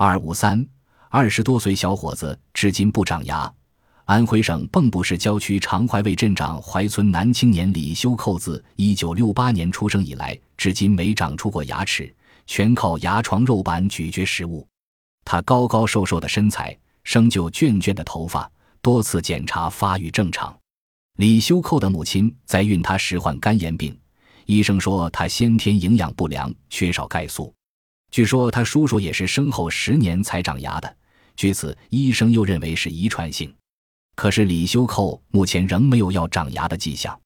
二五三，二十多岁小伙子至今不长牙。安徽省蚌埠市郊区长淮卫镇长怀村男青年李修寇自一九六八年出生以来，至今没长出过牙齿，全靠牙床肉板咀嚼食物。他高高瘦瘦的身材，生就卷卷的头发，多次检查发育正常。李修寇的母亲在孕他时患肝炎病，医生说他先天营养不良，缺少钙素。据说他叔叔也是生后十年才长牙的，据此医生又认为是遗传性。可是李修寇目前仍没有要长牙的迹象。